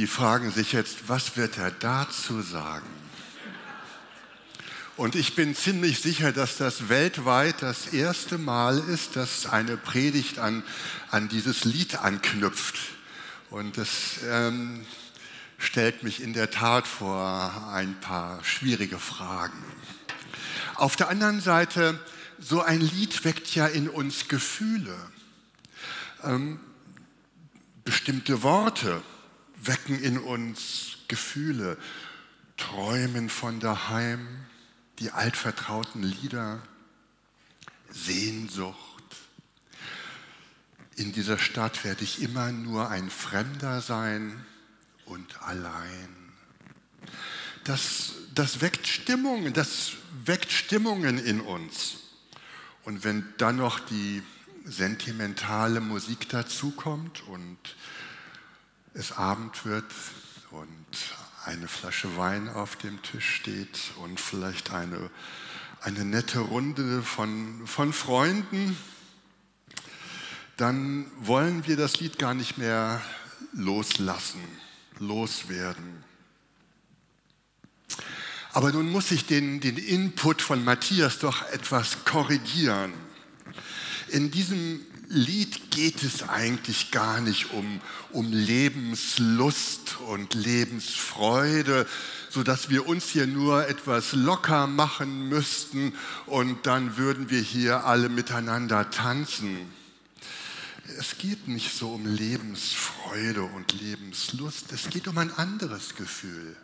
Sie fragen sich jetzt, was wird er dazu sagen? Und ich bin ziemlich sicher, dass das weltweit das erste Mal ist, dass eine Predigt an, an dieses Lied anknüpft. Und das ähm, stellt mich in der Tat vor ein paar schwierige Fragen. Auf der anderen Seite, so ein Lied weckt ja in uns Gefühle. Ähm, bestimmte Worte wecken in uns Gefühle, träumen von daheim, die altvertrauten Lieder, Sehnsucht. In dieser Stadt werde ich immer nur ein Fremder sein und allein. Das, das weckt Stimmungen, das weckt Stimmungen in uns. Und wenn dann noch die sentimentale Musik dazukommt und es Abend wird und eine Flasche Wein auf dem Tisch steht und vielleicht eine, eine nette Runde von, von Freunden, dann wollen wir das Lied gar nicht mehr loslassen, loswerden. Aber nun muss ich den, den Input von Matthias doch etwas korrigieren. In diesem Lied geht es eigentlich gar nicht um, um Lebenslust und Lebensfreude, sodass wir uns hier nur etwas locker machen müssten und dann würden wir hier alle miteinander tanzen. Es geht nicht so um Lebensfreude und Lebenslust, es geht um ein anderes Gefühl.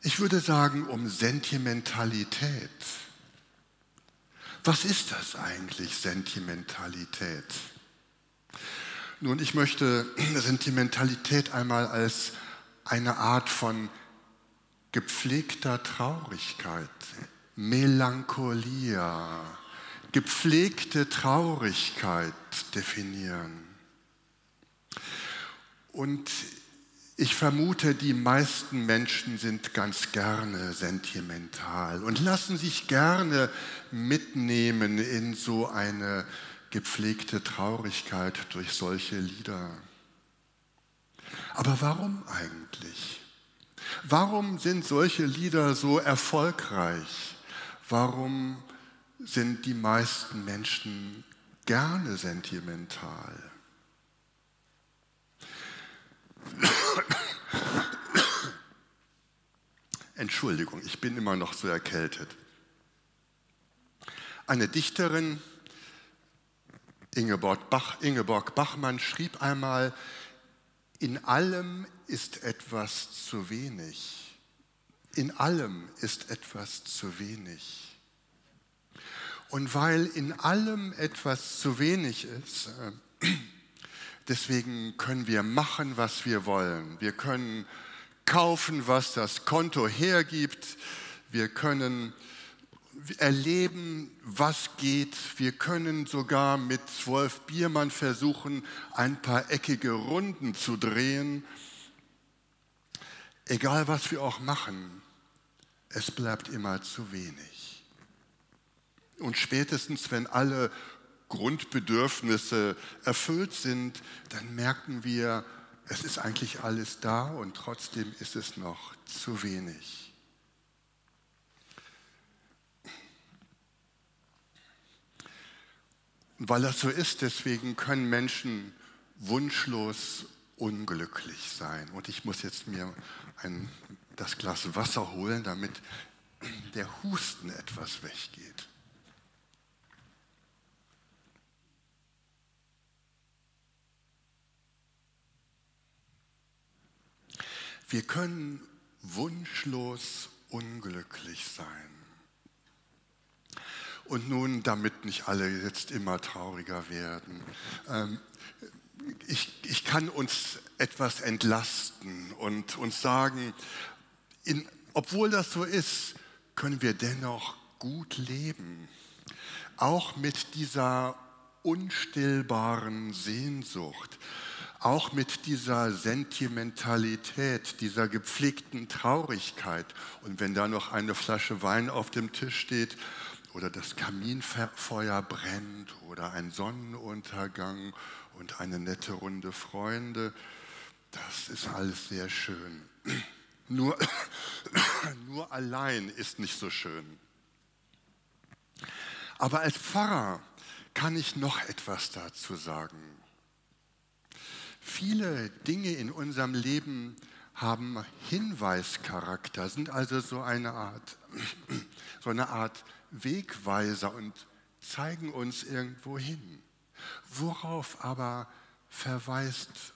Ich würde sagen um Sentimentalität. Was ist das eigentlich, Sentimentalität? Nun, ich möchte Sentimentalität einmal als eine Art von gepflegter Traurigkeit, Melancholia, gepflegte Traurigkeit definieren. Und ich vermute, die meisten Menschen sind ganz gerne sentimental und lassen sich gerne mitnehmen in so eine gepflegte Traurigkeit durch solche Lieder. Aber warum eigentlich? Warum sind solche Lieder so erfolgreich? Warum sind die meisten Menschen gerne sentimental? Entschuldigung, ich bin immer noch so erkältet. Eine Dichterin, Ingeborg, Bach, Ingeborg Bachmann, schrieb einmal, in allem ist etwas zu wenig. In allem ist etwas zu wenig. Und weil in allem etwas zu wenig ist, äh, Deswegen können wir machen, was wir wollen. Wir können kaufen, was das Konto hergibt. Wir können erleben, was geht. Wir können sogar mit zwölf Biermann versuchen, ein paar eckige Runden zu drehen. Egal, was wir auch machen, es bleibt immer zu wenig. Und spätestens, wenn alle Grundbedürfnisse erfüllt sind, dann merken wir, es ist eigentlich alles da und trotzdem ist es noch zu wenig. Weil das so ist, deswegen können Menschen wunschlos unglücklich sein. Und ich muss jetzt mir ein, das Glas Wasser holen, damit der Husten etwas weggeht. Wir können wunschlos unglücklich sein. Und nun, damit nicht alle jetzt immer trauriger werden, ähm, ich, ich kann uns etwas entlasten und uns sagen, in, obwohl das so ist, können wir dennoch gut leben. Auch mit dieser unstillbaren Sehnsucht, auch mit dieser Sentimentalität, dieser gepflegten Traurigkeit. Und wenn da noch eine Flasche Wein auf dem Tisch steht oder das Kaminfeuer brennt oder ein Sonnenuntergang und eine nette Runde Freunde, Das ist alles sehr schön. Nur, nur allein ist nicht so schön. Aber als Pfarrer kann ich noch etwas dazu sagen. Viele Dinge in unserem Leben haben Hinweischarakter, sind also so eine Art, so eine Art Wegweiser und zeigen uns irgendwo hin. Worauf aber verweist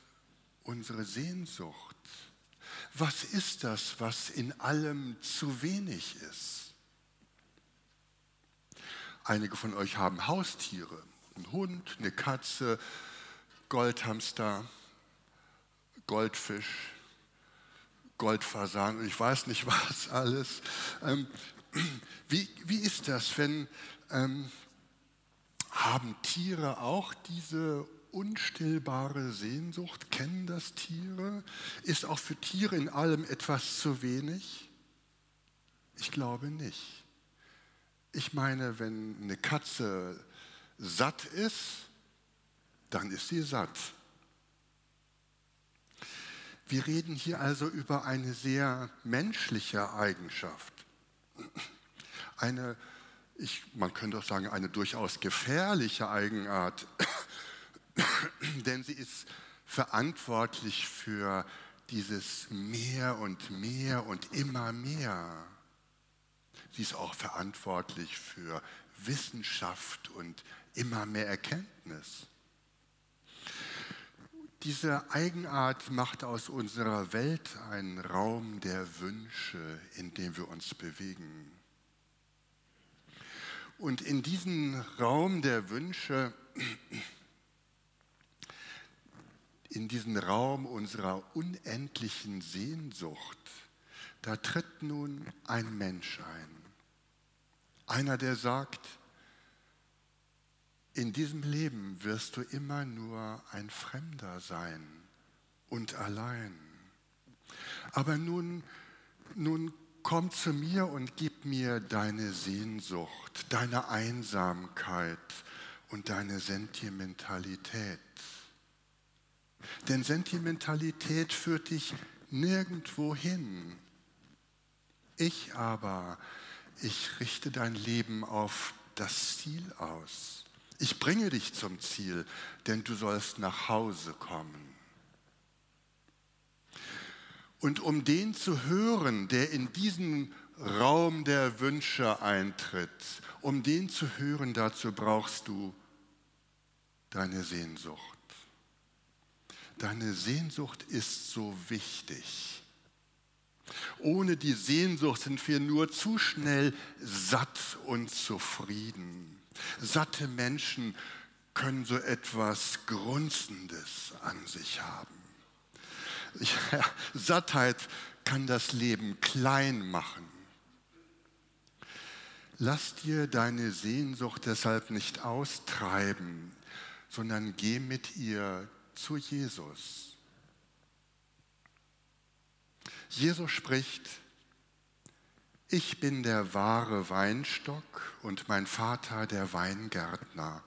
unsere Sehnsucht? Was ist das, was in allem zu wenig ist? Einige von euch haben Haustiere, einen Hund, eine Katze, Goldhamster, Goldfisch, Goldfasan und ich weiß nicht was alles. Ähm, wie, wie ist das, wenn ähm, haben Tiere auch diese unstillbare Sehnsucht? Kennen das Tiere? Ist auch für Tiere in allem etwas zu wenig? Ich glaube nicht. Ich meine, wenn eine Katze satt ist, dann ist sie satt. Wir reden hier also über eine sehr menschliche Eigenschaft. Eine, ich, man könnte auch sagen, eine durchaus gefährliche Eigenart, denn sie ist verantwortlich für dieses mehr und mehr und immer mehr. Sie ist auch verantwortlich für Wissenschaft und immer mehr Erkenntnis. Diese Eigenart macht aus unserer Welt einen Raum der Wünsche, in dem wir uns bewegen. Und in diesen Raum der Wünsche, in diesen Raum unserer unendlichen Sehnsucht, da tritt nun ein Mensch ein. Einer, der sagt, in diesem Leben wirst du immer nur ein Fremder sein und allein. Aber nun, nun komm zu mir und gib mir deine Sehnsucht, deine Einsamkeit und deine Sentimentalität. Denn Sentimentalität führt dich nirgendwo hin. Ich aber, ich richte dein Leben auf das Ziel aus. Ich bringe dich zum Ziel, denn du sollst nach Hause kommen. Und um den zu hören, der in diesen Raum der Wünsche eintritt, um den zu hören, dazu brauchst du deine Sehnsucht. Deine Sehnsucht ist so wichtig. Ohne die Sehnsucht sind wir nur zu schnell satt und zufrieden. Satte Menschen können so etwas Grunzendes an sich haben. Ja, Sattheit kann das Leben klein machen. Lass dir deine Sehnsucht deshalb nicht austreiben, sondern geh mit ihr zu Jesus. Jesus spricht, ich bin der wahre Weinstock und mein Vater der Weingärtner.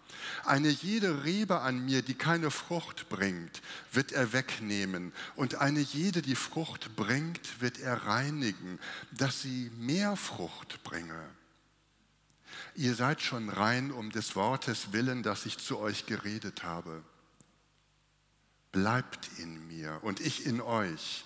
Eine jede Rebe an mir, die keine Frucht bringt, wird er wegnehmen, und eine jede, die Frucht bringt, wird er reinigen, dass sie mehr Frucht bringe. Ihr seid schon rein um des Wortes willen, das ich zu euch geredet habe. Bleibt in mir und ich in euch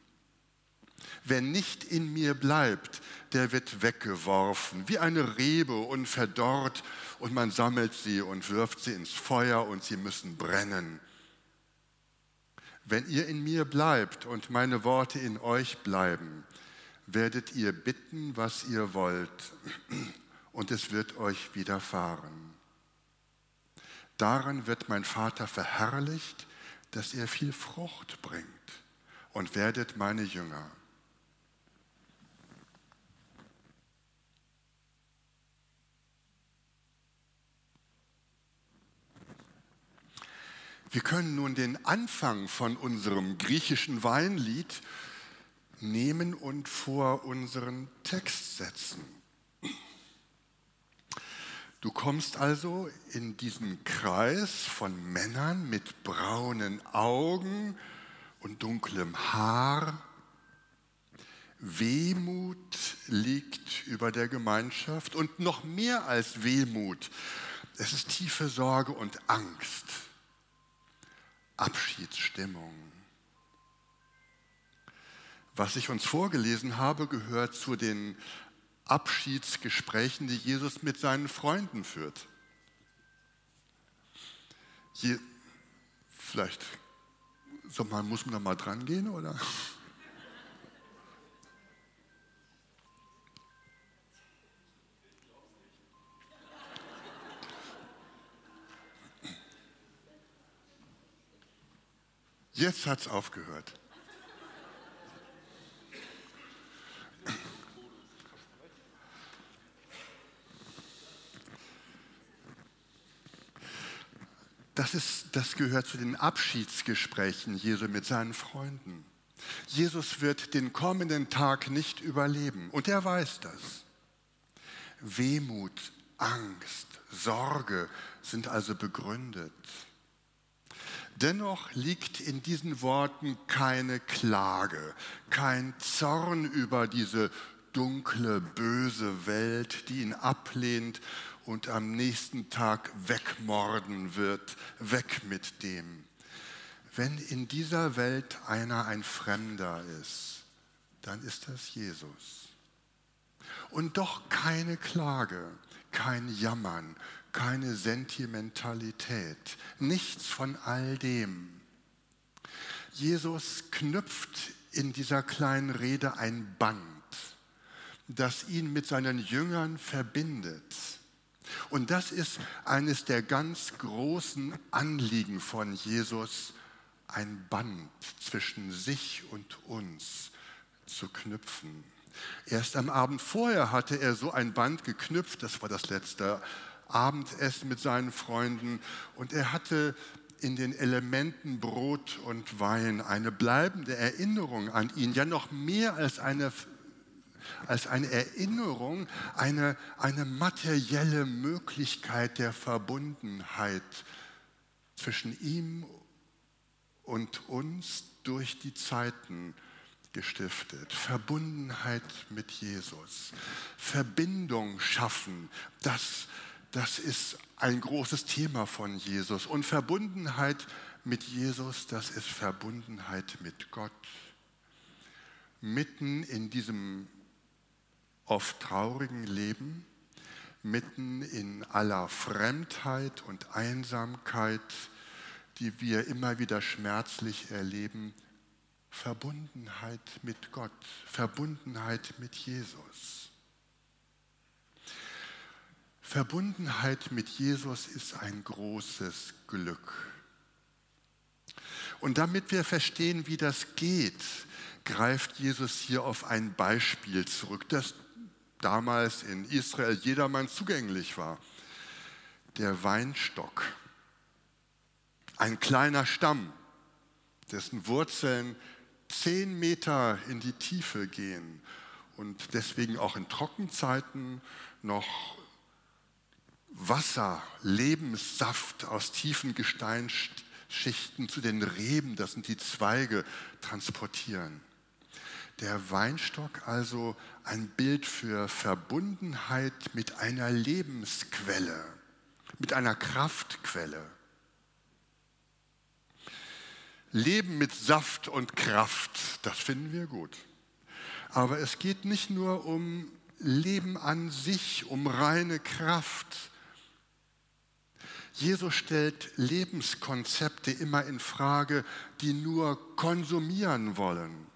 Wer nicht in mir bleibt, der wird weggeworfen, wie eine Rebe und verdorrt, und man sammelt sie und wirft sie ins Feuer und sie müssen brennen. Wenn ihr in mir bleibt und meine Worte in euch bleiben, werdet ihr bitten, was ihr wollt, und es wird euch widerfahren. Daran wird mein Vater verherrlicht, dass ihr viel Frucht bringt und werdet meine Jünger. Wir können nun den Anfang von unserem griechischen Weinlied nehmen und vor unseren Text setzen. Du kommst also in diesen Kreis von Männern mit braunen Augen und dunklem Haar. Wehmut liegt über der Gemeinschaft und noch mehr als Wehmut. Es ist tiefe Sorge und Angst, Abschiedsstimmung. Was ich uns vorgelesen habe, gehört zu den Abschiedsgesprächen, die Jesus mit seinen Freunden führt. Je, vielleicht so, man, muss man da mal dran gehen, oder? Jetzt hat es aufgehört. Das, ist, das gehört zu den Abschiedsgesprächen Jesu mit seinen Freunden. Jesus wird den kommenden Tag nicht überleben und er weiß das. Wehmut, Angst, Sorge sind also begründet. Dennoch liegt in diesen Worten keine Klage, kein Zorn über diese dunkle, böse Welt, die ihn ablehnt und am nächsten Tag wegmorden wird, weg mit dem. Wenn in dieser Welt einer ein Fremder ist, dann ist das Jesus. Und doch keine Klage, kein Jammern, keine Sentimentalität, nichts von all dem. Jesus knüpft in dieser kleinen Rede ein Band, das ihn mit seinen Jüngern verbindet und das ist eines der ganz großen Anliegen von Jesus, ein Band zwischen sich und uns zu knüpfen. Erst am Abend vorher hatte er so ein Band geknüpft, das war das letzte Abendessen mit seinen Freunden, und er hatte in den Elementen Brot und Wein eine bleibende Erinnerung an ihn, ja noch mehr als eine als eine Erinnerung, eine, eine materielle Möglichkeit der Verbundenheit zwischen ihm und uns durch die Zeiten gestiftet. Verbundenheit mit Jesus. Verbindung schaffen, das, das ist ein großes Thema von Jesus. Und Verbundenheit mit Jesus, das ist Verbundenheit mit Gott. Mitten in diesem oft traurigen Leben, mitten in aller Fremdheit und Einsamkeit, die wir immer wieder schmerzlich erleben, Verbundenheit mit Gott, Verbundenheit mit Jesus. Verbundenheit mit Jesus ist ein großes Glück. Und damit wir verstehen, wie das geht, greift Jesus hier auf ein Beispiel zurück, das damals in Israel jedermann zugänglich war. Der Weinstock. Ein kleiner Stamm, dessen Wurzeln zehn Meter in die Tiefe gehen und deswegen auch in Trockenzeiten noch Wasser, Lebenssaft aus tiefen Gesteinsschichten zu den Reben, das sind die Zweige, transportieren. Der Weinstock also ein Bild für Verbundenheit mit einer Lebensquelle, mit einer Kraftquelle. Leben mit Saft und Kraft, das finden wir gut. Aber es geht nicht nur um Leben an sich, um reine Kraft. Jesus stellt Lebenskonzepte immer in Frage, die nur konsumieren wollen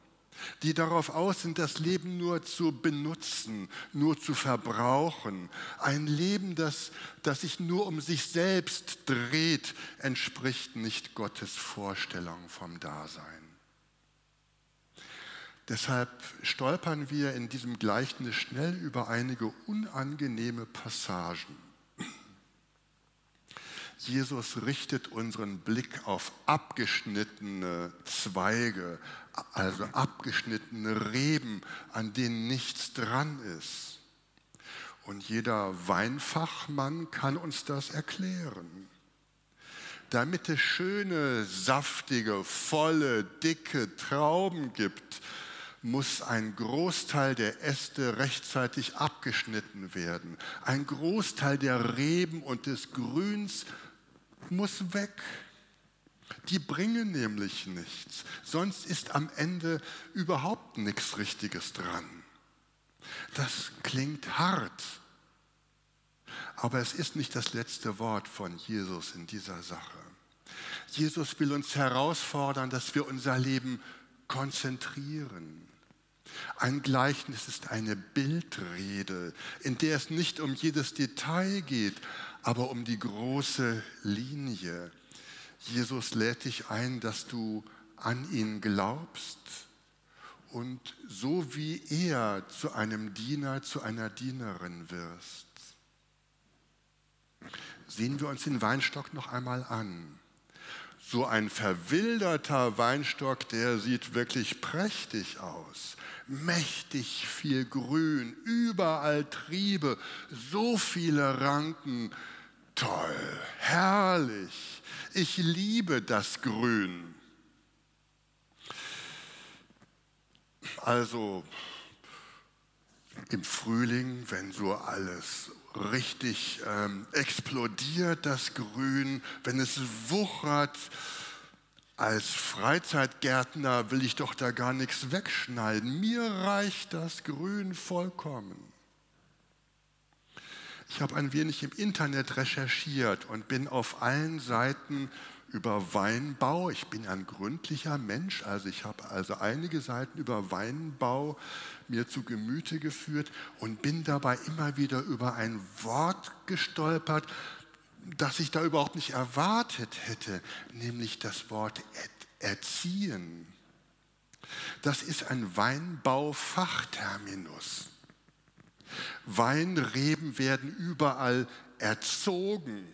die darauf aus sind, das Leben nur zu benutzen, nur zu verbrauchen. Ein Leben, das, das sich nur um sich selbst dreht, entspricht nicht Gottes Vorstellung vom Dasein. Deshalb stolpern wir in diesem Gleichnis schnell über einige unangenehme Passagen. Jesus richtet unseren Blick auf abgeschnittene Zweige, also abgeschnittene Reben, an denen nichts dran ist. Und jeder Weinfachmann kann uns das erklären. Damit es schöne, saftige, volle, dicke Trauben gibt, muss ein Großteil der Äste rechtzeitig abgeschnitten werden. Ein Großteil der Reben und des Grüns muss weg. Die bringen nämlich nichts. Sonst ist am Ende überhaupt nichts Richtiges dran. Das klingt hart, aber es ist nicht das letzte Wort von Jesus in dieser Sache. Jesus will uns herausfordern, dass wir unser Leben konzentrieren. Ein Gleichnis ist eine Bildrede, in der es nicht um jedes Detail geht, aber um die große Linie. Jesus lädt dich ein, dass du an ihn glaubst und so wie er zu einem Diener, zu einer Dienerin wirst. Sehen wir uns den Weinstock noch einmal an. So ein verwilderter Weinstock, der sieht wirklich prächtig aus mächtig viel Grün, überall Triebe, so viele Ranken. Toll, herrlich. Ich liebe das Grün. Also im Frühling, wenn so alles richtig ähm, explodiert, das Grün, wenn es wuchert, als Freizeitgärtner will ich doch da gar nichts wegschneiden. Mir reicht das Grün vollkommen. Ich habe ein wenig im Internet recherchiert und bin auf allen Seiten über Weinbau. Ich bin ein gründlicher Mensch, also ich habe also einige Seiten über Weinbau mir zu Gemüte geführt und bin dabei immer wieder über ein Wort gestolpert, das ich da überhaupt nicht erwartet hätte, nämlich das Wort erziehen. Das ist ein Weinbaufachterminus. Weinreben werden überall erzogen.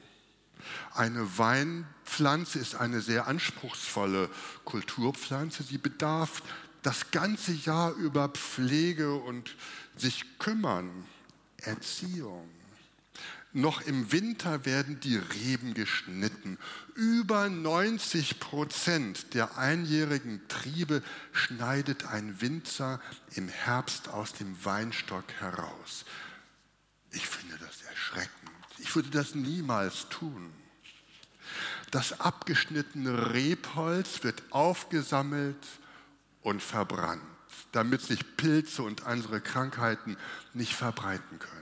Eine Weinpflanze ist eine sehr anspruchsvolle Kulturpflanze. Sie bedarf das ganze Jahr über Pflege und sich kümmern, Erziehung. Noch im Winter werden die Reben geschnitten. Über 90 Prozent der einjährigen Triebe schneidet ein Winzer im Herbst aus dem Weinstock heraus. Ich finde das erschreckend. Ich würde das niemals tun. Das abgeschnittene Rebholz wird aufgesammelt und verbrannt, damit sich Pilze und andere Krankheiten nicht verbreiten können.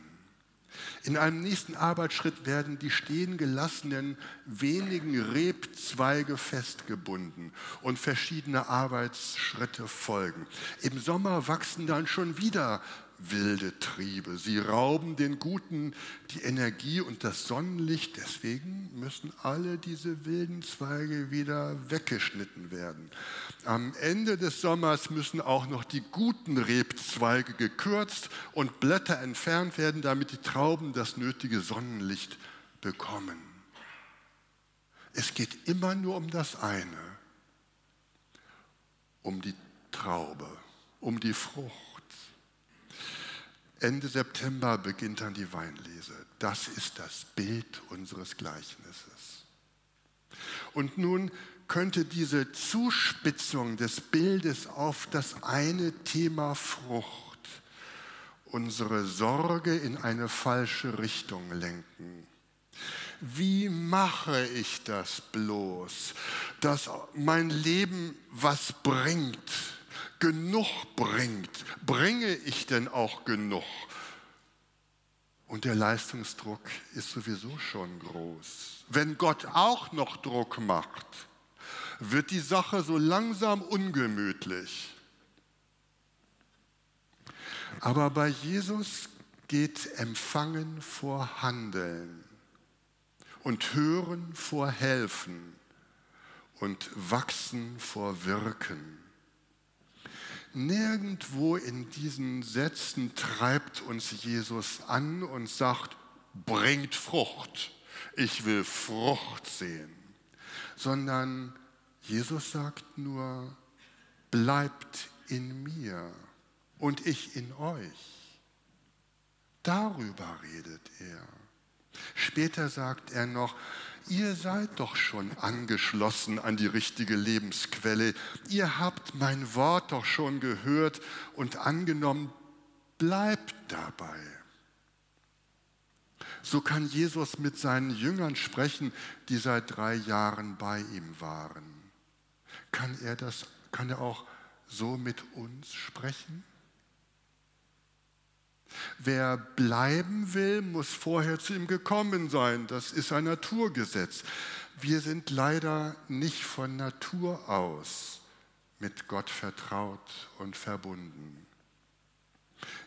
In einem nächsten Arbeitsschritt werden die stehen gelassenen wenigen Rebzweige festgebunden und verschiedene Arbeitsschritte folgen. Im Sommer wachsen dann schon wieder wilde Triebe. Sie rauben den Guten die Energie und das Sonnenlicht. Deswegen müssen alle diese wilden Zweige wieder weggeschnitten werden. Am Ende des Sommers müssen auch noch die guten Rebzweige gekürzt und Blätter entfernt werden, damit die Trauben das nötige Sonnenlicht bekommen. Es geht immer nur um das eine, um die Traube, um die Frucht. Ende September beginnt dann die Weinlese. Das ist das Bild unseres Gleichnisses. Und nun könnte diese Zuspitzung des Bildes auf das eine Thema Frucht unsere Sorge in eine falsche Richtung lenken. Wie mache ich das bloß, dass mein Leben was bringt? Genug bringt. Bringe ich denn auch genug? Und der Leistungsdruck ist sowieso schon groß. Wenn Gott auch noch Druck macht, wird die Sache so langsam ungemütlich. Aber bei Jesus geht Empfangen vor Handeln und Hören vor Helfen und Wachsen vor Wirken. Nirgendwo in diesen Sätzen treibt uns Jesus an und sagt, bringt Frucht, ich will Frucht sehen, sondern Jesus sagt nur, bleibt in mir und ich in euch. Darüber redet er. Später sagt er noch, ihr seid doch schon angeschlossen an die richtige Lebensquelle. Ihr habt mein Wort doch schon gehört und angenommen. Bleibt dabei. So kann Jesus mit seinen Jüngern sprechen, die seit drei Jahren bei ihm waren. Kann er das, kann er auch so mit uns sprechen? Wer bleiben will, muss vorher zu ihm gekommen sein. Das ist ein Naturgesetz. Wir sind leider nicht von Natur aus mit Gott vertraut und verbunden.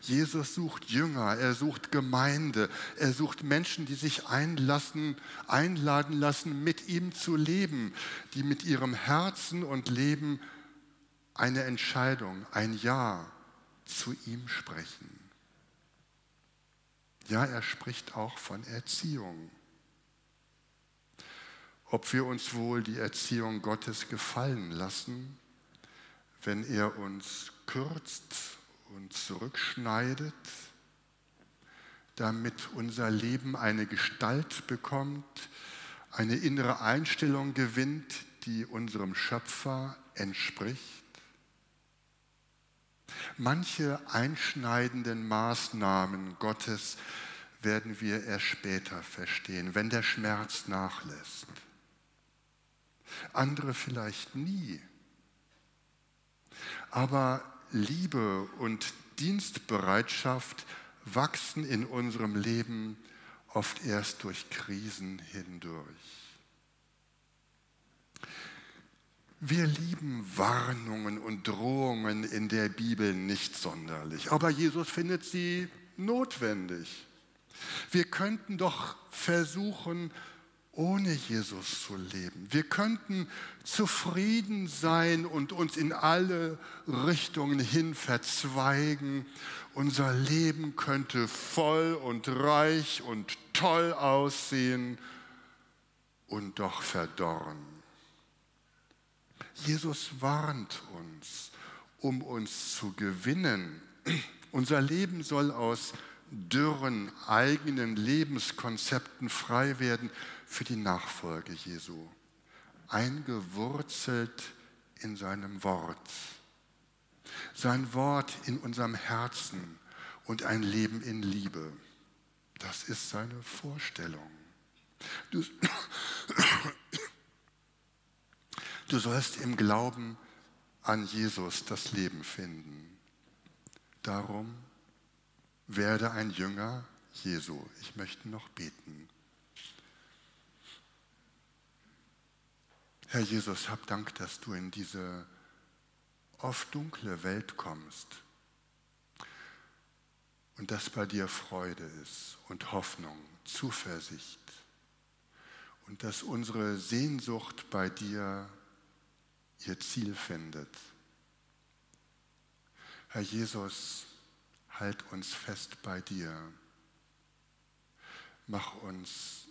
Jesus sucht Jünger, er sucht Gemeinde, er sucht Menschen, die sich einlassen, einladen lassen, mit ihm zu leben, die mit ihrem Herzen und Leben eine Entscheidung, ein Ja zu ihm sprechen. Ja, er spricht auch von Erziehung. Ob wir uns wohl die Erziehung Gottes gefallen lassen, wenn er uns kürzt und zurückschneidet, damit unser Leben eine Gestalt bekommt, eine innere Einstellung gewinnt, die unserem Schöpfer entspricht. Manche einschneidenden Maßnahmen Gottes werden wir erst später verstehen, wenn der Schmerz nachlässt. Andere vielleicht nie. Aber Liebe und Dienstbereitschaft wachsen in unserem Leben oft erst durch Krisen hindurch. Wir lieben Warnungen und Drohungen in der Bibel nicht sonderlich, aber Jesus findet sie notwendig. Wir könnten doch versuchen, ohne Jesus zu leben. Wir könnten zufrieden sein und uns in alle Richtungen hin verzweigen. Unser Leben könnte voll und reich und toll aussehen und doch verdorren. Jesus warnt uns, um uns zu gewinnen. Unser Leben soll aus dürren eigenen Lebenskonzepten frei werden für die Nachfolge Jesu, eingewurzelt in seinem Wort. Sein Wort in unserem Herzen und ein Leben in Liebe. Das ist seine Vorstellung. Du, du sollst im Glauben an Jesus das Leben finden. Darum werde ein Jünger Jesu. Ich möchte noch beten. Herr Jesus, hab Dank, dass du in diese oft dunkle Welt kommst und dass bei dir Freude ist und Hoffnung, Zuversicht und dass unsere Sehnsucht bei dir ihr Ziel findet. Herr Jesus, halt uns fest bei dir. Mach uns,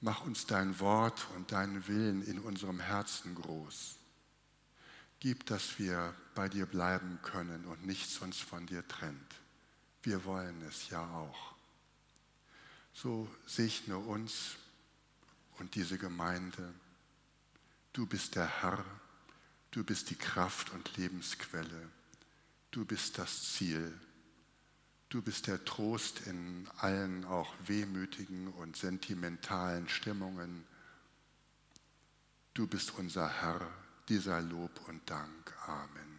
mach uns dein Wort und deinen Willen in unserem Herzen groß. Gib, dass wir bei dir bleiben können und nichts uns von dir trennt. Wir wollen es ja auch. So segne uns und diese Gemeinde. Du bist der Herr, du bist die Kraft und Lebensquelle, du bist das Ziel. Du bist der Trost in allen auch wehmütigen und sentimentalen Stimmungen. Du bist unser Herr, dieser Lob und Dank. Amen.